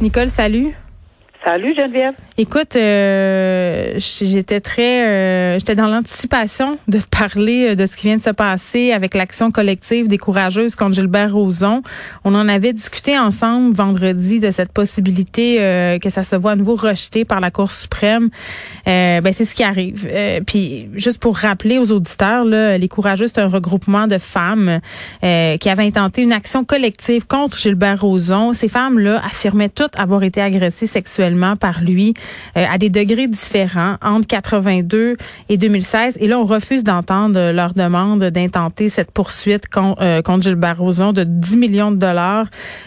Nicole, salut. Salut Geneviève. Écoute, euh, j'étais très, euh, j'étais dans l'anticipation de parler euh, de ce qui vient de se passer avec l'action collective des courageuses contre Gilbert Rozon. On en avait discuté ensemble vendredi de cette possibilité que ça se voit à nouveau rejeté par la Cour suprême. ben c'est ce qui arrive. puis juste pour rappeler aux auditeurs, là, les courageuses c'est un regroupement de femmes qui avaient intenté une action collective contre Gilbert Rozon. Ces femmes-là affirmaient toutes avoir été agressées sexuellement par lui euh, à des degrés différents entre 82 et 2016. Et là, on refuse d'entendre leur demande d'intenter cette poursuite euh, contre, Gilbert Rozon de 10 millions de dollars.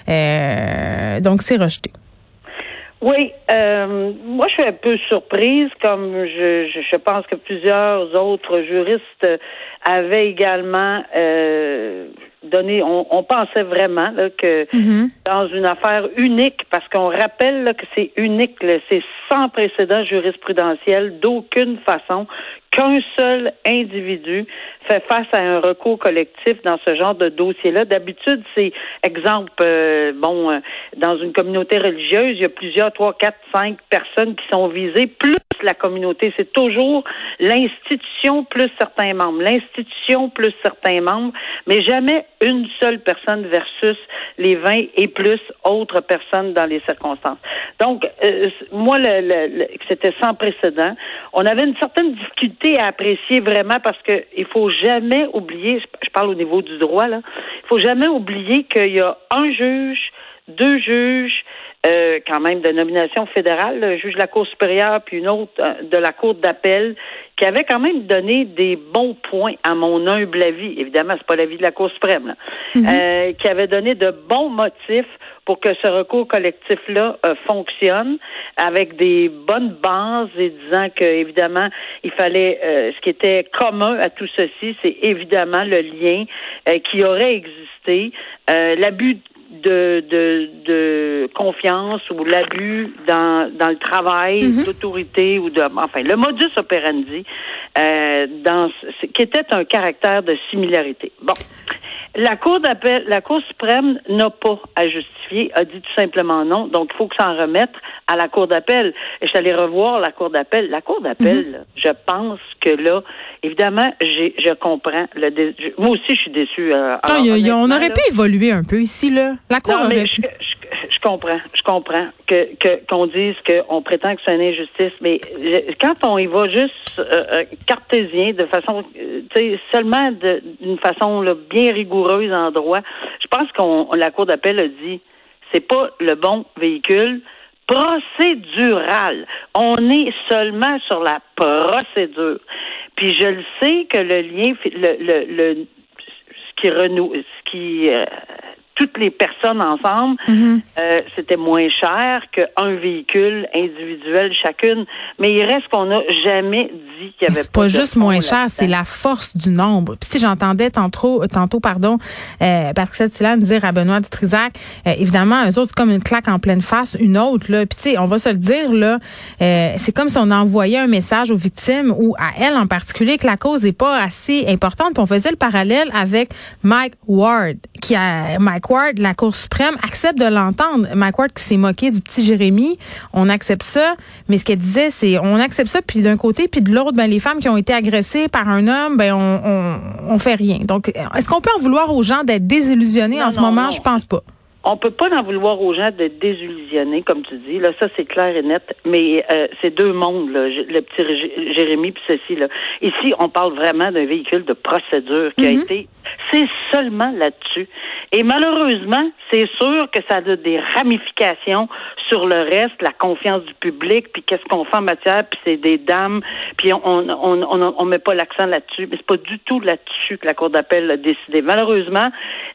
Euh, donc, c'est rejeté. Oui, moi je suis un peu surprise, comme je, je, pense que plusieurs autres juristes avaient également donné, on, pensait vraiment que mm-hmm. dans une affaire unique, parce qu'on rappelle que c'est unique, c'est sans précédent jurisprudentiel d'aucune façon qu'un seul individu fait face à un recours collectif dans ce genre de dossier-là. D'habitude, c'est exemple, euh, bon, euh, dans une communauté religieuse, il y a plusieurs, trois, quatre, cinq personnes qui sont visées, plus la communauté. C'est toujours l'institution plus certains membres, l'institution plus certains membres, mais jamais une seule personne versus les 20 et plus autres personnes dans les circonstances. Donc, euh, moi, le, c'était sans précédent. On avait une certaine difficulté à apprécier vraiment parce que il faut jamais oublier, je parle au niveau du droit là, il faut jamais oublier qu'il y a un juge, deux juges, euh, quand même de nomination fédérale, le juge de la Cour supérieure, puis une autre euh, de la Cour d'appel, qui avait quand même donné des bons points à mon humble avis. Évidemment, c'est pas l'avis de la Cour suprême, là. Mhm. Euh, qui avait donné de bons motifs pour que ce recours collectif-là fonctionne avec des bonnes bases et disant que évidemment il fallait ce qui était commun à tout ceci, c'est évidemment le lien qui aurait existé, l'abus de, de, de confiance ou l'abus dans, dans le travail mhm. d'autorité ou de enfin le modus operandi euh, dans qui était un caractère de similarité. Bon. La Cour d'appel, la Cour suprême n'a pas à justifier, a dit tout simplement non. Donc, il faut que s'en remette à la Cour d'appel. Et je suis allée revoir la Cour d'appel. La Cour d'appel, mhm. je pense que là, évidemment, j'ai, je comprends. Le moi aussi, je suis déçue. Euh, on aurait pu évoluer un peu ici, là. La Cour pu comprends, je comprends que qu'on dise qu'on prétend que c'est une injustice, mais quand on y va juste euh, euh, cartésien, de façon, euh, tu seulement d'une façon bien rigoureuse en droit, je pense qu'on la cour d'appel a dit, c'est pas le bon véhicule procédural. On est seulement sur la procédure. Puis je le sais que le lien, le, le, le ce qui renoue, ce qui toutes les personnes ensemble, mhm. euh, c'était moins cher qu'un véhicule individuel chacune. Mais il reste qu'on n'a jamais dit qu'il y avait C'est pas, juste moins cher, c'est la force du nombre. Puis si j'entendais tantôt, tantôt pardon, euh, Patricia Tillan dire à Benoît Dutrisac, euh, évidemment, eux autres, c'est comme une claque en pleine face, une autre, là. Puis tu sais, on va se le dire, là, euh, c'est comme si on envoyait un message aux victimes ou à elles en particulier que la cause n'est pas assez importante. Puis on faisait le parallèle avec Mike Ward, qui a Mike Mike Ward, la Cour suprême, accepte de l'entendre. Mike Ward qui s'est moqué du petit Jérémy, on accepte ça. Mais ce qu'elle disait, c'est on accepte ça, puis d'un côté, puis de l'autre, ben, les femmes qui ont été agressées par un homme, ben, on, on, on fait rien. Donc, est-ce qu'on peut en vouloir aux gens d'être désillusionnés en ce moment? Je pense pas on peut pas en vouloir aux gens de désillusionner, comme tu dis. Là, ça c'est clair et net. Mais euh, c'est deux mondes, là, le petit Jérémy puis ceci là. Ici, on parle vraiment d'un véhicule de procédure qui a mm-hmm. été. C'est seulement là-dessus. Et malheureusement, c'est sûr que ça a des ramifications sur le reste, la confiance du public, puis qu'est-ce qu'on fait en matière, puis c'est des dames, puis on on, on, on, met pas l'accent là-dessus. Mais c'est pas du tout là-dessus que la Cour d'appel a décidé. Malheureusement,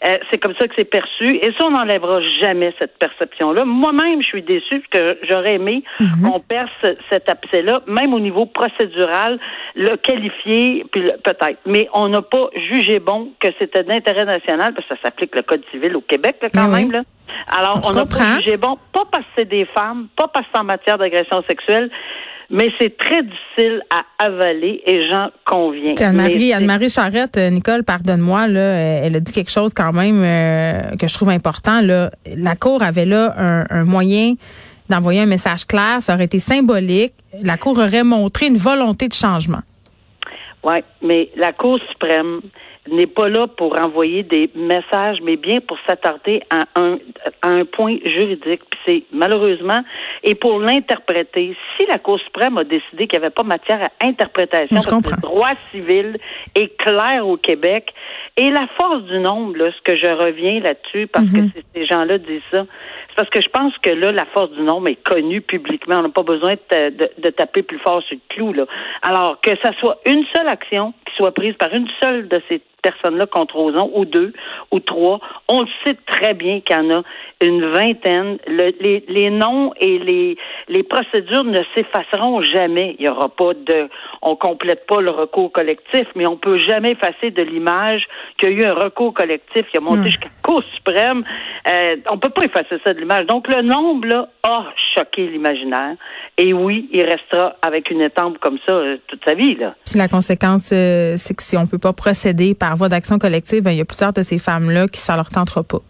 euh, c'est comme ça que c'est perçu. Et ça, on enlève n'enlèvera jamais cette perception-là. Moi-même, je suis déçue parce que j'aurais aimé mhm. qu'on perce cet abcès-là, même au niveau procédural, le qualifier, puis peut-être. Mais on n'a pas jugé bon que c'était d'intérêt national, parce que ça s'applique le Code civil au Québec, là, quand même. Là. Alors, on n'a pas jugé bon, pas parce que c'est des femmes, pas parce que c'est en matière d'agression sexuelle, mais c'est très difficile à avaler et j'en conviens. Anne-Marie, Anne-Marie Charrette, euh, Nicole, pardonne-moi, là, euh, elle a dit quelque chose quand même euh, que je trouve important. Là. La Cour avait là un, moyen d'envoyer un message clair, ça aurait été symbolique. La Cour aurait montré une volonté de changement. Oui, mais la Cour suprême, n'est pas là pour envoyer des messages, mais bien pour s'attarder à un, à un point juridique. Puis c'est malheureusement, et pour l'interpréter, si la Cour suprême a décidé qu'il n'y avait pas matière à interprétation, parce que le droit civil est clair au Québec, et la force du nombre, là, ce que je reviens là-dessus, parce que mhm. ces gens-là disent ça, c'est parce que je pense que là, la force du nombre est connue publiquement. On n'a pas besoin de, de, de, taper plus fort sur le clou. Là. Alors, que ça soit une seule action qui soit prise par une seule de ces personnes-là contre Roson, ou deux, ou trois. On le sait très bien qu'il y en a une vingtaine. les, les noms et les, les procédures ne s'effaceront jamais. Il y aura pas de, on complète pas le recours collectif, mais on peut jamais effacer de l'image qu'il y a eu un recours collectif qui a monté jusqu'à la Cour suprême. Euh, on peut pas effacer ça de l'image. Donc le nombre là a l'imaginaire. Et oui, il restera avec une étampe comme ça euh, toute sa vie là. La conséquence, euh, c'est que si on peut pas procéder par voie d'action collective, ben, il y a plusieurs de ces femmes là qui ça leur tentera pas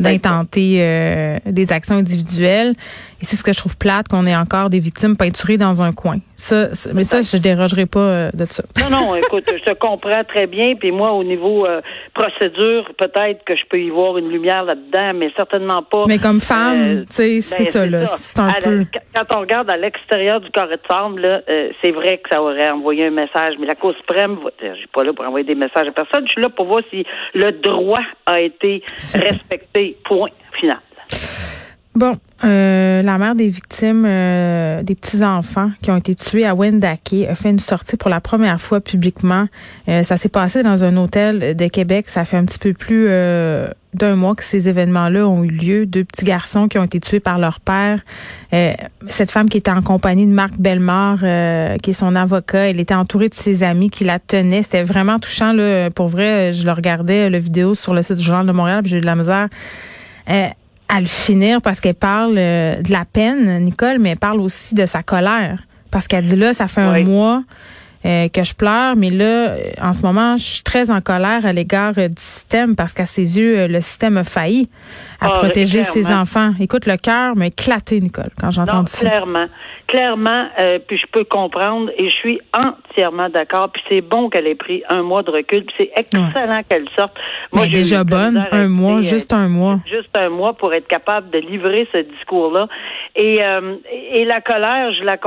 d'intenter euh, des actions individuelles. Et c'est ce que je trouve plate, qu'on ait encore des victimes peinturées dans un coin. Ça, mais ça, je dérogerai pas euh, de ça. Non, non, écoute, je te comprends très bien. Puis moi, au niveau euh, procédure, peut-être que je peux y voir une lumière là-dedans, mais certainement pas. Mais comme femme, tu sais, ben, c'est ça, là. C'est un peu... Quand on regarde à l'extérieur du carré de là, c'est vrai que ça aurait envoyé un message. Mais la Cour suprême, je suis pas là pour envoyer des messages à personne. Je suis là pour voir si le droit a été respecté point final. Bon, euh, la mère des victimes euh, des petits-enfants qui ont été tués à Wendake a fait une sortie pour la première fois publiquement. Euh, ça s'est passé dans un hôtel de Québec. Ça fait un petit peu plus d'un mois que ces événements-là ont eu lieu. Deux petits garçons qui ont été tués par leur père. cette femme qui était en compagnie de Marc Bellemare, qui est son avocat, elle était entourée de ses amis qui la tenaient. C'était vraiment touchant. Là. Pour vrai, je le regardais, la vidéo sur le site du Journal de Montréal, j'ai eu de la misère à le finir parce qu'elle parle euh, de la peine, Nicole, mais elle parle aussi de sa colère. Parce qu'elle dit là, ça fait un mois euh, que je pleure, mais là, en ce moment, je suis très en colère à l'égard euh, du système parce qu'à ses yeux, le système a failli à ah, protéger ses enfants. Écoute, le cœur m'a éclaté, Nicole, quand j'entends ça. Clairement, clairement, puis je peux comprendre et je suis entièrement d'accord. Puis c'est bon qu'elle ait pris un mois de recul. Puis c'est excellent qu'elle sorte. Moi, j'ai déjà bonne, un mois, juste un mois. Juste un mois pour être capable de livrer ce discours-là. Et, et la colère, je la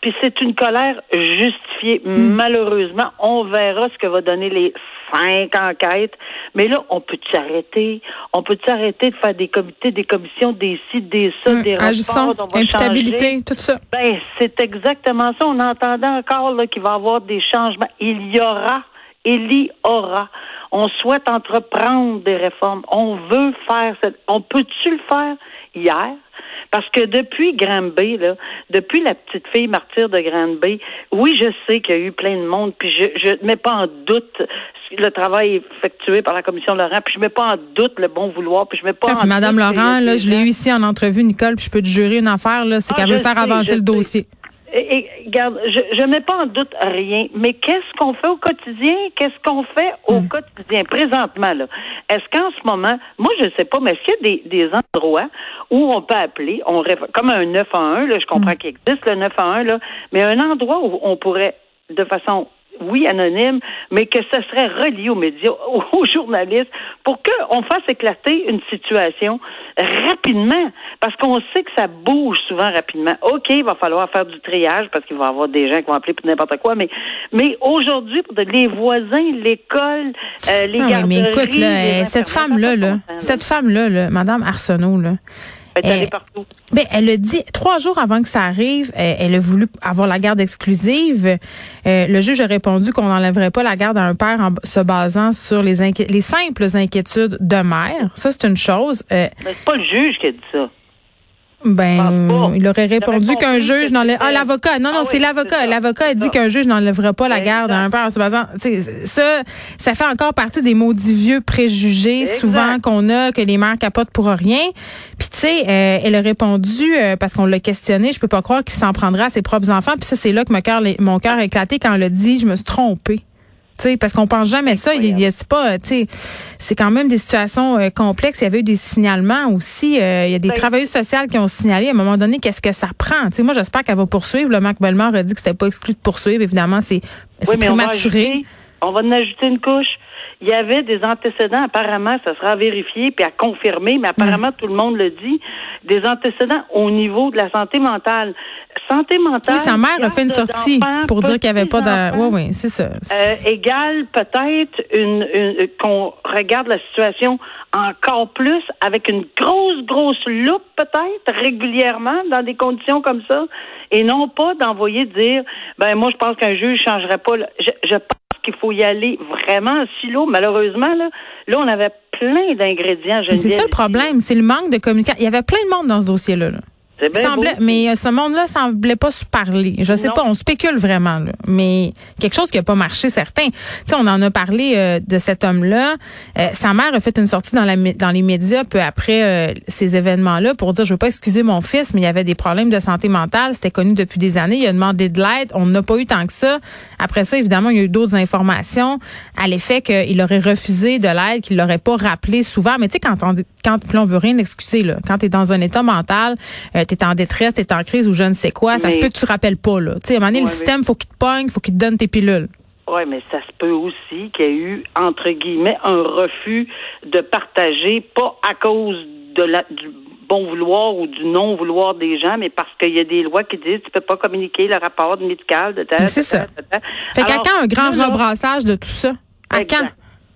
puis c'est une colère justifiée. Mm. Malheureusement, on verra ce que va donner les cinq enquêtes. Mais là, on peut s'arrêter? On peut s'arrêter de faire des comités, des commissions, des sites, des ça, mm. des rapports, on imputabilité, tout ça. Ben, c'est exactement ça. On entendait encore qu'il va y avoir des changements. Il y aura, il y aura. On souhaite entreprendre des réformes. On veut faire cette. On peut-tu le faire? Hier? Parce que depuis Granby, là, depuis la petite fille martyre de Granby, oui, je sais qu'il y a eu plein de monde, puis je ne mets pas en doute le travail effectué par la commission Laurent, puis je mets pas en doute le bon vouloir, puis je mets pas en Madame Laurent, là, je l'ai eu ici en entrevue, Nicole, puis je peux te jurer une affaire, là, c'est ah, qu'elle veut faire avancer le dossier. Et, regarde, je ne mets pas en doute rien, mais qu'est-ce qu'on fait au quotidien? Qu'est-ce qu'on fait au hmm. quotidien? Présentement? là Est-ce qu'en ce moment, moi je ne sais pas, mais est-ce qu'il y a des, des endroits où on peut appeler, on comme un 9 à 1, là, je comprends hmm. qu'il existe le 9 à 1, là, mais un endroit où on pourrait, de façon oui, anonyme, mais que ce serait relié aux médias, aux journalistes, pour qu'on fasse éclater une situation rapidement, parce qu'on sait que ça bouge souvent rapidement. OK, il va falloir faire du triage, parce qu'il va y avoir des gens qui vont appeler pour n'importe quoi, mais, mais aujourd'hui, les voisins, l'école, euh, les garderies... mais écoute, là, cette femme-là, là, cette femme-là, là, Madame Arsenault, là, Elle est allée partout. Ben, elle a dit trois jours avant que ça arrive, elle, a voulu avoir la garde exclusive. le juge a répondu qu'on n'enlèverait pas la garde à un père en se basant sur les, les simples inquiétudes de mère. Ça, c'est une chose. Mais c'est pas le juge qui a dit ça. Ben, il aurait répondu qu'un juge n'enlève. Ah, l'avocat. Non, non, ah c'est l'avocat. L'avocat a dit qu'un juge n'enlèverait pas la garde à un père en se basant. Ça, ça fait encore partie des maudits vieux préjugés souvent qu'on a que les mères capotent pour rien. Puis tu sais, euh, elle a répondu euh, parce qu'on l'a questionné. Je peux pas croire qu'il s'en prendra à ses propres enfants. Puis ça, c'est là que mon cœur, mon cœur a éclaté quand elle a dit, je me suis trompée parce qu'on pense jamais ça. Il, y a, pas, c'est quand même des situations euh, complexes. Il y avait eu des signalements aussi. Euh, il y a des ben, travailleuses sociales qui ont signalé à un moment donné qu'est-ce que ça prend. moi, j'espère qu'elle va poursuivre. Le Marc Bellemare a dit que c'était pas exclu de poursuivre. Évidemment, c'est prématuré. On va en ajouter une couche il y avait des antécédents, apparemment, ça sera vérifié puis à confirmer, mais apparemment mm. tout le monde le dit, des antécédents au niveau de la santé mentale. Santé mentale. Oui, sa mère a fait une sortie pour dire qu'il n'y avait pas de. Oui, oui, c'est ça. Euh, égale peut-être une, une qu'on regarde la situation encore plus avec une grosse, grosse loupe peut-être régulièrement dans des conditions comme ça et non pas d'envoyer dire ben moi je pense qu'un juge changerait pas. Je, je qu'il faut y aller vraiment silo. Malheureusement, là, là on avait plein d'ingrédients. C'est ça le problème, c'est le manque de communication. Il y avait plein de monde dans ce dossier-là. là semblait, mais euh, ce monde-là semblait pas se parler. Je sais pas, on spécule vraiment, là, mais quelque chose qui a pas marché, certain. Tu sais, on en a parlé euh, de cet homme-là. Euh, sa mère a fait une sortie dans, la, dans les médias peu après ces événements-là pour dire, je veux pas excuser mon fils, mais il y avait des problèmes de santé mentale. C'était connu depuis des années. Il a demandé de l'aide. On n'a pas eu tant que ça. Après ça, évidemment, il y a eu d'autres informations à l'effet qu'il aurait refusé de l'aide, qu'il l'aurait pas rappelé souvent. Mais tu sais, quand on, quand on veut rien excuser, là, quand tu es dans un état mental, t'es en détresse, t'es en crise ou je ne sais quoi, ça se peut que tu rappelles pas, là. Tu sais, à un moment donné, le système, faut qu'il te pogne, faut qu'il te donne tes pilules. Oui, mais ça se peut aussi qu'il y ait eu, entre guillemets, un refus de partager, pas à cause de la, du bon vouloir ou du non vouloir des gens, mais parce qu'il y a des lois qui disent tu peux pas communiquer le rapport médical de ta. C'est ça. Fait qu'à quand un grand rebrassage de tout ça? À quand?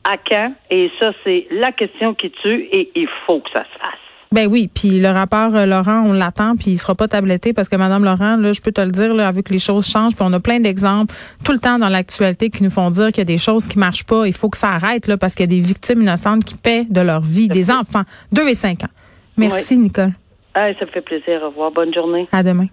À quand? Et ça, c'est la question qui tue et il faut que ça se fasse. Ben oui, puis le rapport euh, Laurent, on l'attend, puis il sera pas tabletté parce que Madame Laurent, là, je peux te le dire, là, avec les choses changent, puis on a plein d'exemples tout le temps dans l'actualité qui nous font dire qu'il y a des choses qui marchent pas. Il faut que ça arrête là parce qu'il y a des victimes innocentes qui paient de leur vie, des enfants, 2 et 5 ans. Merci Nicole. Ah, ça me fait plaisir. Au revoir. Bonne journée. À demain.